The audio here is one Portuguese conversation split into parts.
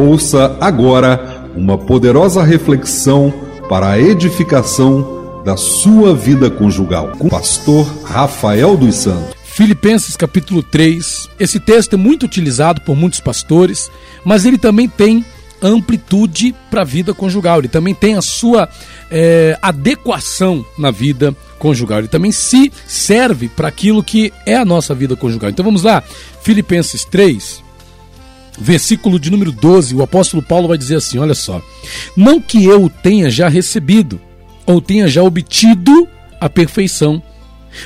Ouça agora uma poderosa reflexão para a edificação da sua vida conjugal com o pastor Rafael dos Santos. Filipenses capítulo 3. Esse texto é muito utilizado por muitos pastores, mas ele também tem amplitude para a vida conjugal. Ele também tem a sua é, adequação na vida conjugal. Ele também se serve para aquilo que é a nossa vida conjugal. Então vamos lá, Filipenses 3, versículo de número 12, o apóstolo Paulo vai dizer assim: olha só, não que eu tenha já recebido ou tenha já obtido a perfeição,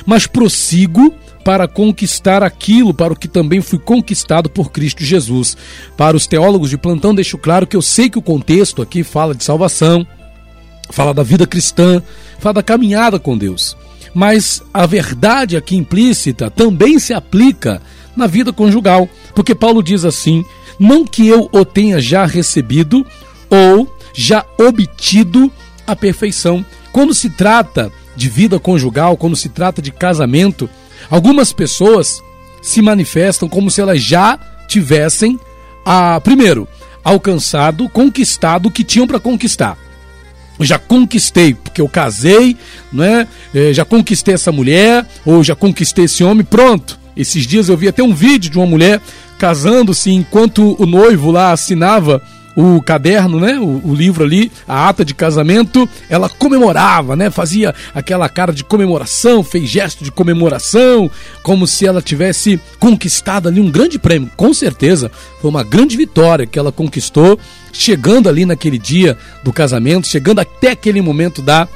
mas prossigo para conquistar aquilo para o que também fui conquistado por Cristo Jesus. Para os teólogos de plantão, deixo claro que eu sei que o contexto aqui fala de salvação, fala da vida cristã, fala da caminhada com Deus. Mas a verdade aqui implícita também se aplica na vida conjugal, porque Paulo diz assim: não que eu o tenha já recebido ou já obtido a perfeição. Quando se trata de vida conjugal, quando se trata de casamento, Algumas pessoas se manifestam como se elas já tivessem, a, primeiro, alcançado, conquistado o que tinham para conquistar. Já conquistei, porque eu casei, né? já conquistei essa mulher, ou já conquistei esse homem, pronto. Esses dias eu vi até um vídeo de uma mulher casando-se enquanto o noivo lá assinava o caderno, né, o, o, livro ali, a ata de casamento, ela comemorava, né, fazia aquela cara de comemoração, fez gesto de comemoração, como se ela tivesse conquistado ali um grande prêmio. Com certeza, foi uma grande vitória que ela conquistou, chegando ali naquele dia do casamento, chegando até aquele momento da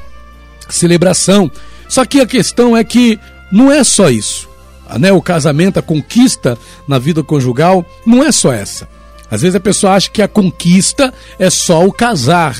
celebração. Só que a questão é que não é só isso. Né, o casamento, a conquista na vida conjugal, não é só essa às vezes a pessoa acha que a conquista é só o casar.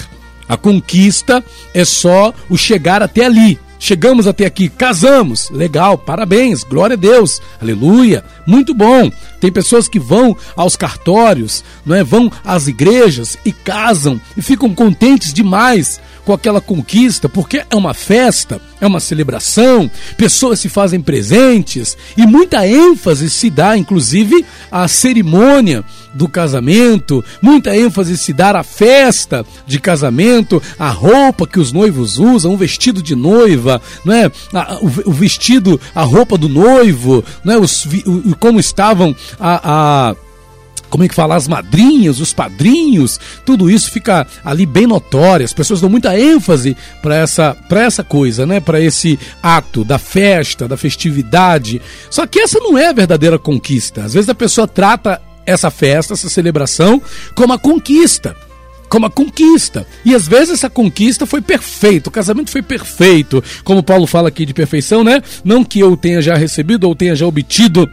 A conquista é só o chegar até ali. Chegamos até aqui, casamos, legal, parabéns, glória a Deus, aleluia, muito bom. Tem pessoas que vão aos cartórios, não é? Vão às igrejas e casam e ficam contentes demais com aquela conquista, porque é uma festa, é uma celebração, pessoas se fazem presentes e muita ênfase se dá, inclusive, à cerimônia do casamento, muita ênfase se dá à festa de casamento, a roupa que os noivos usam, um vestido de noiva, não é? o, vestido, a roupa do noivo, não é? Os, como estavam a, a como é que fala, as madrinhas, os padrinhos, tudo isso fica ali bem notório. As pessoas dão muita ênfase para essa, essa coisa, né? Para esse ato da festa, da festividade. Só que essa não é a verdadeira conquista. Às vezes a pessoa trata essa festa, essa celebração, como a conquista como a conquista. E às vezes essa conquista foi perfeita, o casamento foi perfeito, como Paulo fala aqui de perfeição, né? Não que eu tenha já recebido ou tenha já obtido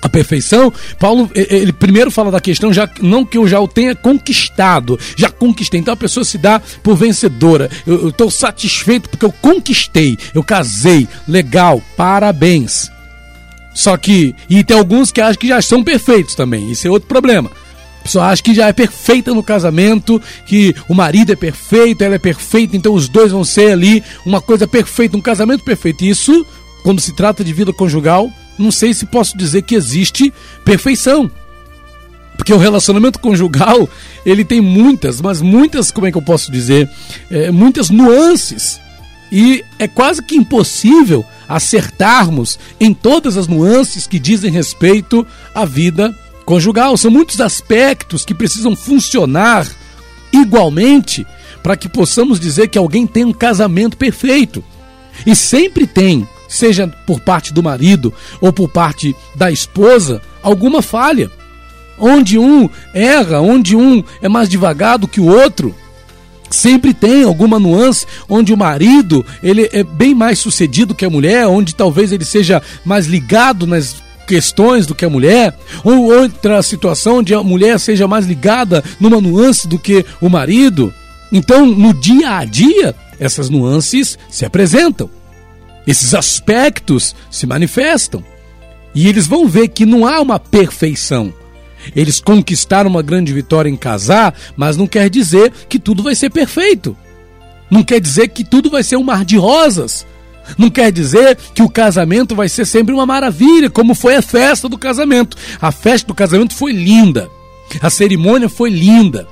a perfeição, Paulo ele primeiro fala da questão já não que eu já o tenha conquistado, já conquistei. Então a pessoa se dá por vencedora. Eu estou satisfeito porque eu conquistei, eu casei, legal, parabéns. Só que, e tem alguns que acham que já são perfeitos também, isso é outro problema. A pessoa acha que já é perfeita no casamento, que o marido é perfeito, ela é perfeita, então os dois vão ser ali uma coisa perfeita, um casamento perfeito. Isso, quando se trata de vida conjugal, não sei se posso dizer que existe perfeição. Porque o relacionamento conjugal, ele tem muitas, mas muitas, como é que eu posso dizer? É, muitas nuances. E é quase que impossível acertarmos em todas as nuances que dizem respeito à vida conjugal. São muitos aspectos que precisam funcionar igualmente para que possamos dizer que alguém tem um casamento perfeito. E sempre tem, seja por parte do marido ou por parte da esposa, alguma falha. Onde um erra, onde um é mais devagar do que o outro, sempre tem alguma nuance onde o marido ele é bem mais sucedido que a mulher, onde talvez ele seja mais ligado nas questões do que a mulher, ou outra situação onde a mulher seja mais ligada numa nuance do que o marido. Então, no dia a dia, essas nuances se apresentam. Esses aspectos se manifestam. E eles vão ver que não há uma perfeição. Eles conquistaram uma grande vitória em casar, mas não quer dizer que tudo vai ser perfeito. Não quer dizer que tudo vai ser um mar de rosas. Não quer dizer que o casamento vai ser sempre uma maravilha, como foi a festa do casamento. A festa do casamento foi linda. A cerimônia foi linda.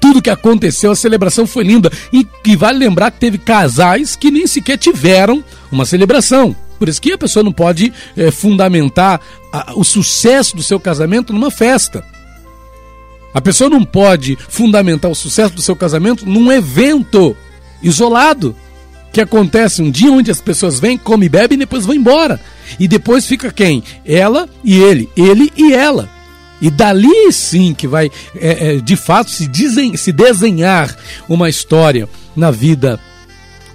Tudo que aconteceu, a celebração foi linda. E, e vale lembrar que teve casais que nem sequer tiveram uma celebração. Por isso que a pessoa não pode é, fundamentar a, o sucesso do seu casamento numa festa. A pessoa não pode fundamentar o sucesso do seu casamento num evento isolado que acontece um dia onde as pessoas vêm, comem, bebem e depois vão embora. E depois fica quem? Ela e ele, ele e ela. E dali sim que vai, é, é, de fato, se, desen se desenhar uma história na vida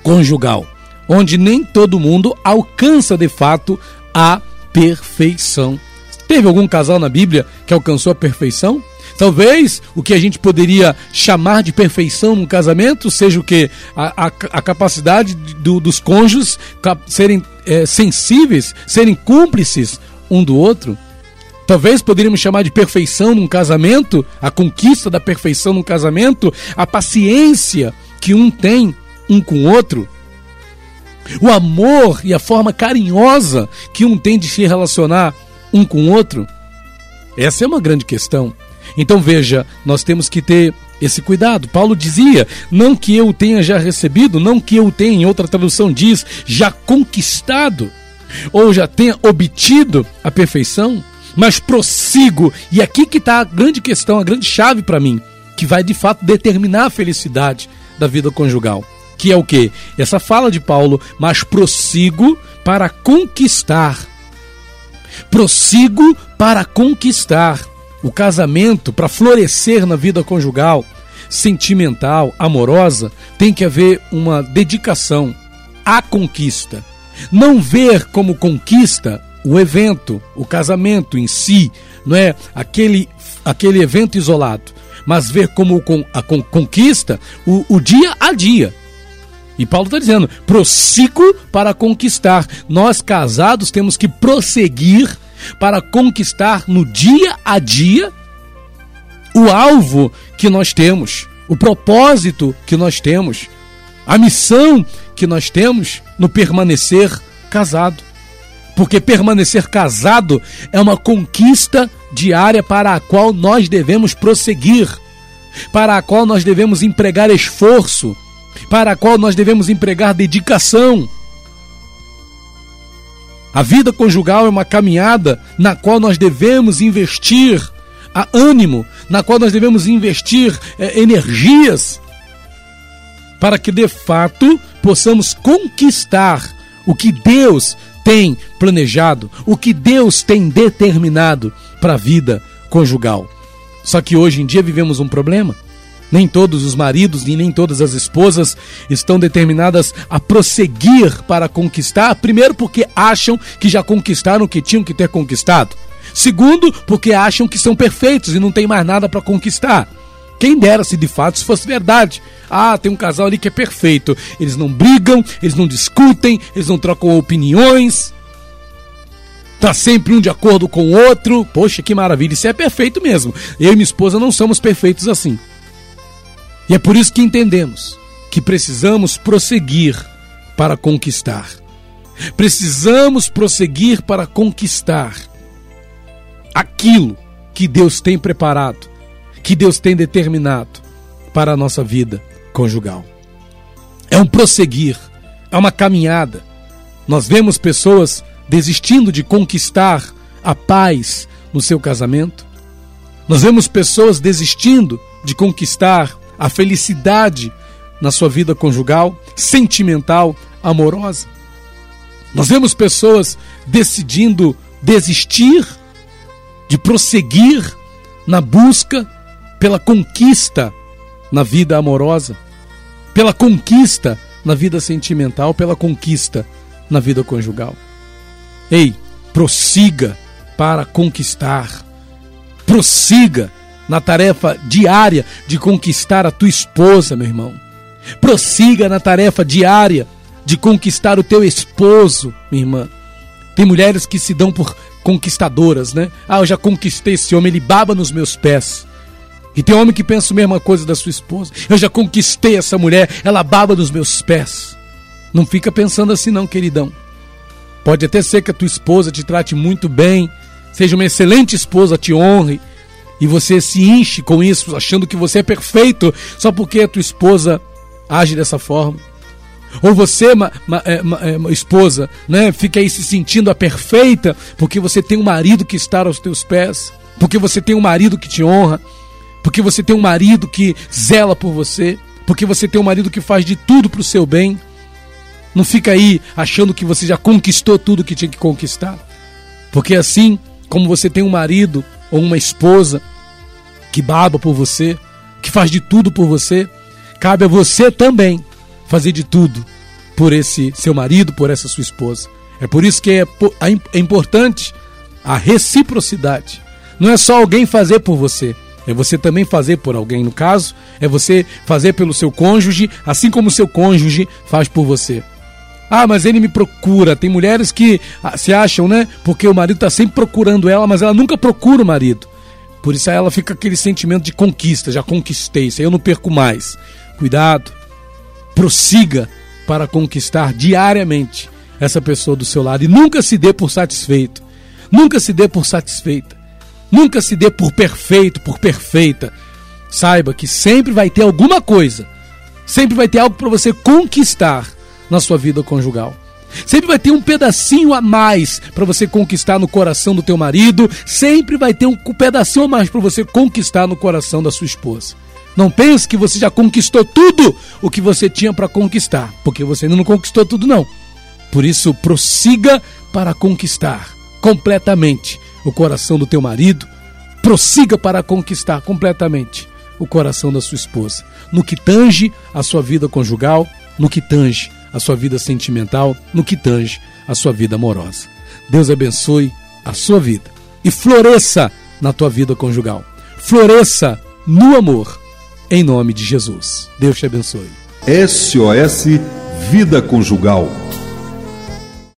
conjugal, onde nem todo mundo alcança de fato a perfeição. Teve algum casal na Bíblia que alcançou a perfeição? Talvez o que a gente poderia chamar de perfeição num casamento seja o que? A, a, a capacidade do, dos cônjuges serem é, sensíveis, serem cúmplices um do outro. Talvez poderíamos chamar de perfeição num casamento, a conquista da perfeição num casamento, a paciência que um tem um com o outro, o amor e a forma carinhosa que um tem de se relacionar um com o outro. Essa é uma grande questão. Então veja, nós temos que ter esse cuidado. Paulo dizia: não que eu tenha já recebido, não que eu tenha, em outra tradução diz, já conquistado, ou já tenha obtido a perfeição, mas prossigo. E aqui que está a grande questão, a grande chave para mim, que vai de fato determinar a felicidade da vida conjugal. Que é o que? Essa fala de Paulo, mas prossigo para conquistar. Prossigo para conquistar. O casamento, para florescer na vida conjugal, sentimental, amorosa, tem que haver uma dedicação à conquista. Não ver como conquista o evento, o casamento em si, não é aquele, aquele evento isolado, mas ver como a conquista o, o dia a dia. E Paulo está dizendo: prossigo para conquistar. Nós casados temos que prosseguir para conquistar no dia a dia o alvo que nós temos, o propósito que nós temos, a missão que nós temos no permanecer casado. Porque permanecer casado é uma conquista diária para a qual nós devemos prosseguir, para a qual nós devemos empregar esforço, para a qual nós devemos empregar dedicação. A vida conjugal é uma caminhada na qual nós devemos investir a ânimo, na qual nós devemos investir é, energias, para que de fato possamos conquistar o que Deus tem planejado, o que Deus tem determinado para a vida conjugal. Só que hoje em dia vivemos um problema. Nem todos os maridos e nem todas as esposas estão determinadas a prosseguir para conquistar, primeiro porque acham que já conquistaram o que tinham que ter conquistado. Segundo, porque acham que são perfeitos e não tem mais nada para conquistar. Quem dera se de fato isso fosse verdade. Ah, tem um casal ali que é perfeito. Eles não brigam, eles não discutem, eles não trocam opiniões. Tá sempre um de acordo com o outro. Poxa, que maravilha, isso é perfeito mesmo. Eu e minha esposa não somos perfeitos assim. E é por isso que entendemos que precisamos prosseguir para conquistar. Precisamos prosseguir para conquistar aquilo que Deus tem preparado, que Deus tem determinado para a nossa vida conjugal. É um prosseguir, é uma caminhada. Nós vemos pessoas desistindo de conquistar a paz no seu casamento. Nós vemos pessoas desistindo de conquistar a felicidade na sua vida conjugal, sentimental, amorosa. Nós vemos pessoas decidindo desistir de prosseguir na busca pela conquista na vida amorosa, pela conquista na vida sentimental, pela conquista na vida conjugal. Ei, prossiga para conquistar. Prossiga na tarefa diária de conquistar a tua esposa, meu irmão. Prossiga na tarefa diária de conquistar o teu esposo, minha irmã. Tem mulheres que se dão por conquistadoras, né? Ah, eu já conquistei esse homem, ele baba nos meus pés. E tem homem que pensa a mesma coisa da sua esposa. Eu já conquistei essa mulher, ela baba nos meus pés. Não fica pensando assim não, queridão. Pode até ser que a tua esposa te trate muito bem, seja uma excelente esposa, te honre, e você se enche com isso, achando que você é perfeito só porque a tua esposa age dessa forma. Ou você, ma, ma, é, ma, é, esposa, né, fica aí se sentindo a perfeita porque você tem um marido que está aos teus pés, porque você tem um marido que te honra, porque você tem um marido que zela por você, porque você tem um marido que faz de tudo para o seu bem. Não fica aí achando que você já conquistou tudo que tinha que conquistar. Porque assim como você tem um marido ou uma esposa que baba por você, que faz de tudo por você, cabe a você também fazer de tudo por esse seu marido, por essa sua esposa. É por isso que é, é importante a reciprocidade. Não é só alguém fazer por você, é você também fazer por alguém. No caso, é você fazer pelo seu cônjuge, assim como o seu cônjuge faz por você. Ah, mas ele me procura. Tem mulheres que ah, se acham, né? Porque o marido está sempre procurando ela, mas ela nunca procura o marido. Por isso ela fica aquele sentimento de conquista, já conquistei, isso aí eu não perco mais. Cuidado, prossiga para conquistar diariamente essa pessoa do seu lado e nunca se dê por satisfeito. Nunca se dê por satisfeita. Nunca se dê por perfeito, por perfeita. Saiba que sempre vai ter alguma coisa. Sempre vai ter algo para você conquistar na sua vida conjugal. Sempre vai ter um pedacinho a mais para você conquistar no coração do teu marido, sempre vai ter um pedacinho a mais para você conquistar no coração da sua esposa. Não pense que você já conquistou tudo o que você tinha para conquistar, porque você ainda não conquistou tudo não. Por isso, prossiga para conquistar completamente o coração do teu marido, prossiga para conquistar completamente o coração da sua esposa, no que tange a sua vida conjugal, no que tange a sua vida sentimental, no que tange a sua vida amorosa. Deus abençoe a sua vida e floresça na tua vida conjugal. Floresça no amor, em nome de Jesus. Deus te abençoe. SOS Vida Conjugal